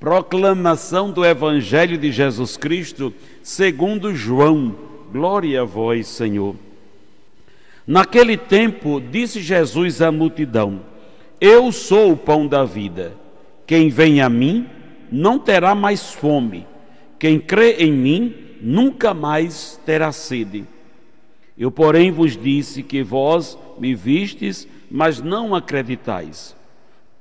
Proclamação do Evangelho de Jesus Cristo, segundo João. Glória a vós, Senhor. Naquele tempo, disse Jesus à multidão: Eu sou o pão da vida. Quem vem a mim não terá mais fome. Quem crê em mim nunca mais terá sede. Eu, porém, vos disse que vós me vistes, mas não acreditais.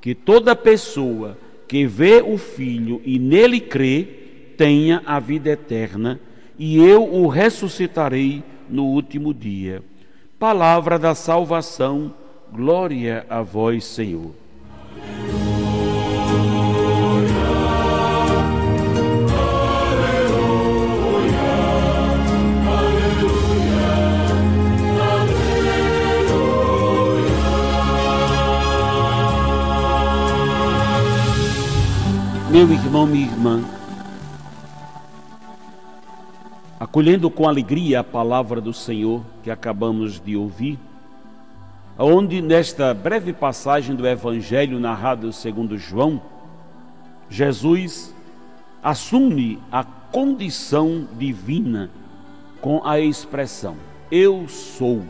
que toda pessoa que vê o Filho e nele crê, tenha a vida eterna, e eu o ressuscitarei no último dia. Palavra da salvação, glória a vós, Senhor. Meu irmão, minha irmã, acolhendo com alegria a palavra do Senhor que acabamos de ouvir, onde nesta breve passagem do Evangelho narrado segundo João, Jesus assume a condição divina com a expressão eu sou,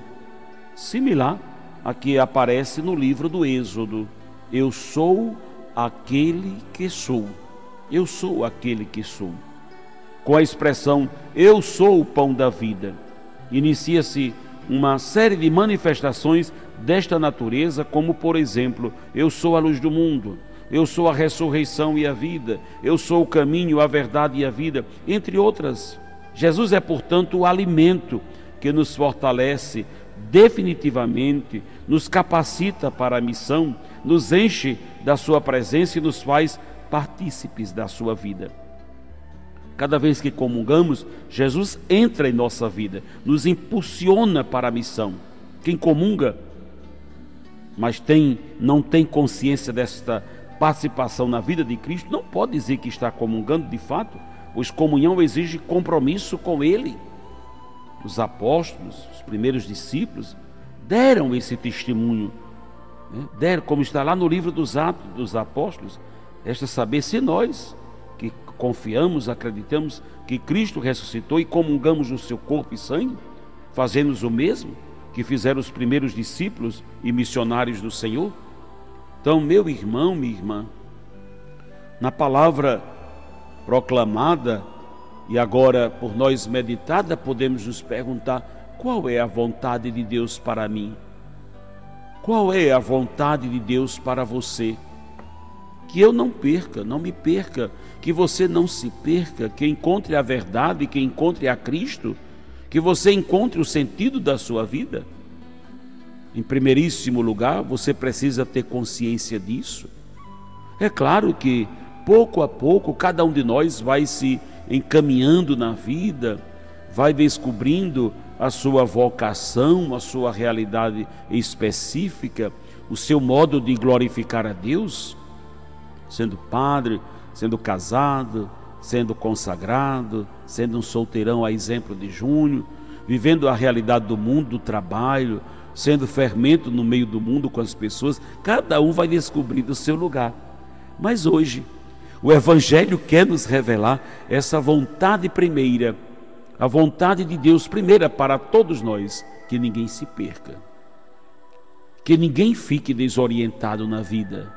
similar a que aparece no livro do Êxodo, eu sou aquele que sou. Eu sou aquele que sou. Com a expressão eu sou o pão da vida, inicia-se uma série de manifestações desta natureza, como por exemplo, eu sou a luz do mundo, eu sou a ressurreição e a vida, eu sou o caminho, a verdade e a vida, entre outras. Jesus é, portanto, o alimento que nos fortalece definitivamente, nos capacita para a missão, nos enche da sua presença e nos faz partícipes da sua vida. Cada vez que comungamos, Jesus entra em nossa vida, nos impulsiona para a missão. Quem comunga, mas tem, não tem consciência desta participação na vida de Cristo, não pode dizer que está comungando de fato, pois comunhão exige compromisso com Ele. Os apóstolos, os primeiros discípulos, deram esse testemunho né? deram, como está lá no livro dos Atos dos Apóstolos, esta saber se nós que confiamos, acreditamos que Cristo ressuscitou e comungamos no seu corpo e sangue, fazemos o mesmo que fizeram os primeiros discípulos e missionários do Senhor? Então, meu irmão, minha irmã, na palavra proclamada e agora por nós meditada, podemos nos perguntar: qual é a vontade de Deus para mim? Qual é a vontade de Deus para você? Que eu não perca, não me perca, que você não se perca, que encontre a verdade, que encontre a Cristo, que você encontre o sentido da sua vida. Em primeiríssimo lugar, você precisa ter consciência disso. É claro que pouco a pouco cada um de nós vai se encaminhando na vida, vai descobrindo a sua vocação, a sua realidade específica, o seu modo de glorificar a Deus, sendo padre, sendo casado, sendo consagrado, sendo um solteirão a exemplo de Júnior, vivendo a realidade do mundo, do trabalho, sendo fermento no meio do mundo com as pessoas, cada um vai descobrindo o seu lugar. Mas hoje, o Evangelho quer nos revelar essa vontade primeira a vontade de Deus primeira para todos nós, que ninguém se perca. Que ninguém fique desorientado na vida.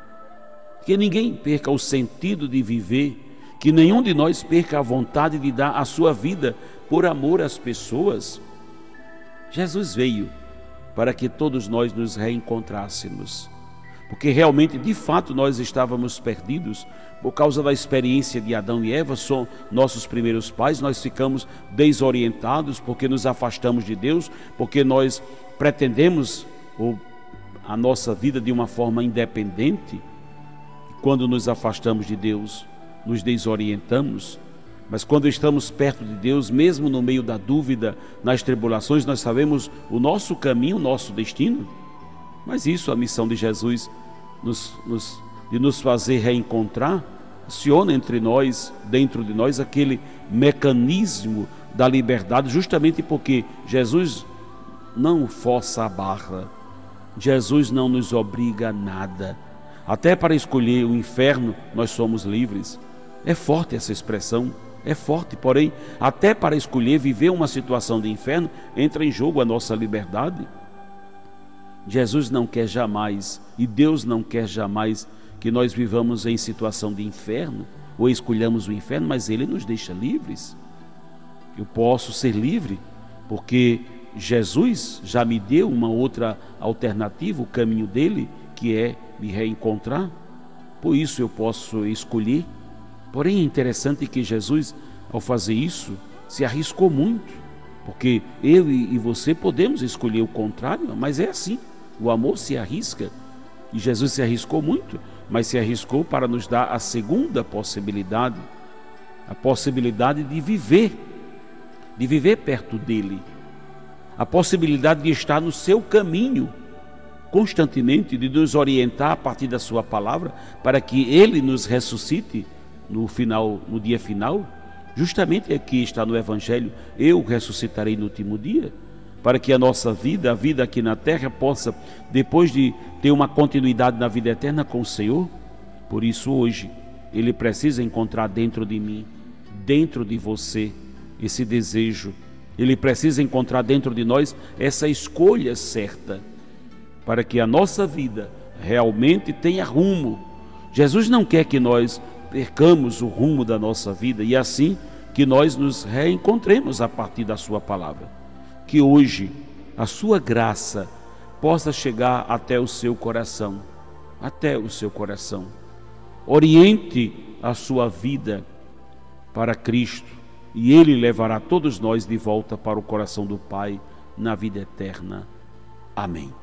Que ninguém perca o sentido de viver, que nenhum de nós perca a vontade de dar a sua vida por amor às pessoas. Jesus veio para que todos nós nos reencontrássemos. Porque realmente, de fato, nós estávamos perdidos por causa da experiência de Adão e Eva, são nossos primeiros pais, nós ficamos desorientados porque nos afastamos de Deus, porque nós pretendemos a nossa vida de uma forma independente. Quando nos afastamos de Deus, nos desorientamos, mas quando estamos perto de Deus, mesmo no meio da dúvida, nas tribulações, nós sabemos o nosso caminho, o nosso destino. Mas isso, a missão de Jesus, nos, nos, de nos fazer reencontrar, aciona entre nós, dentro de nós, aquele mecanismo da liberdade, justamente porque Jesus não força a barra, Jesus não nos obriga a nada. Até para escolher o inferno, nós somos livres. É forte essa expressão, é forte, porém, até para escolher viver uma situação de inferno, entra em jogo a nossa liberdade. Jesus não quer jamais, e Deus não quer jamais, que nós vivamos em situação de inferno, ou escolhamos o inferno, mas Ele nos deixa livres. Eu posso ser livre, porque Jesus já me deu uma outra alternativa, o caminho dele, que é me reencontrar. Por isso eu posso escolher. Porém, é interessante que Jesus, ao fazer isso, se arriscou muito, porque eu e você podemos escolher o contrário, mas é assim. O amor se arrisca. E Jesus se arriscou muito, mas se arriscou para nos dar a segunda possibilidade, a possibilidade de viver, de viver perto dele, a possibilidade de estar no seu caminho constantemente, de nos orientar a partir da sua palavra, para que ele nos ressuscite no final, no dia final. Justamente aqui está no evangelho, eu ressuscitarei no último dia para que a nossa vida, a vida aqui na terra, possa, depois de ter uma continuidade na vida eterna com o Senhor. Por isso, hoje, Ele precisa encontrar dentro de mim, dentro de você, esse desejo. Ele precisa encontrar dentro de nós essa escolha certa, para que a nossa vida realmente tenha rumo. Jesus não quer que nós percamos o rumo da nossa vida e assim que nós nos reencontremos a partir da Sua palavra que hoje a sua graça possa chegar até o seu coração, até o seu coração. Oriente a sua vida para Cristo e Ele levará todos nós de volta para o coração do Pai na vida eterna. Amém.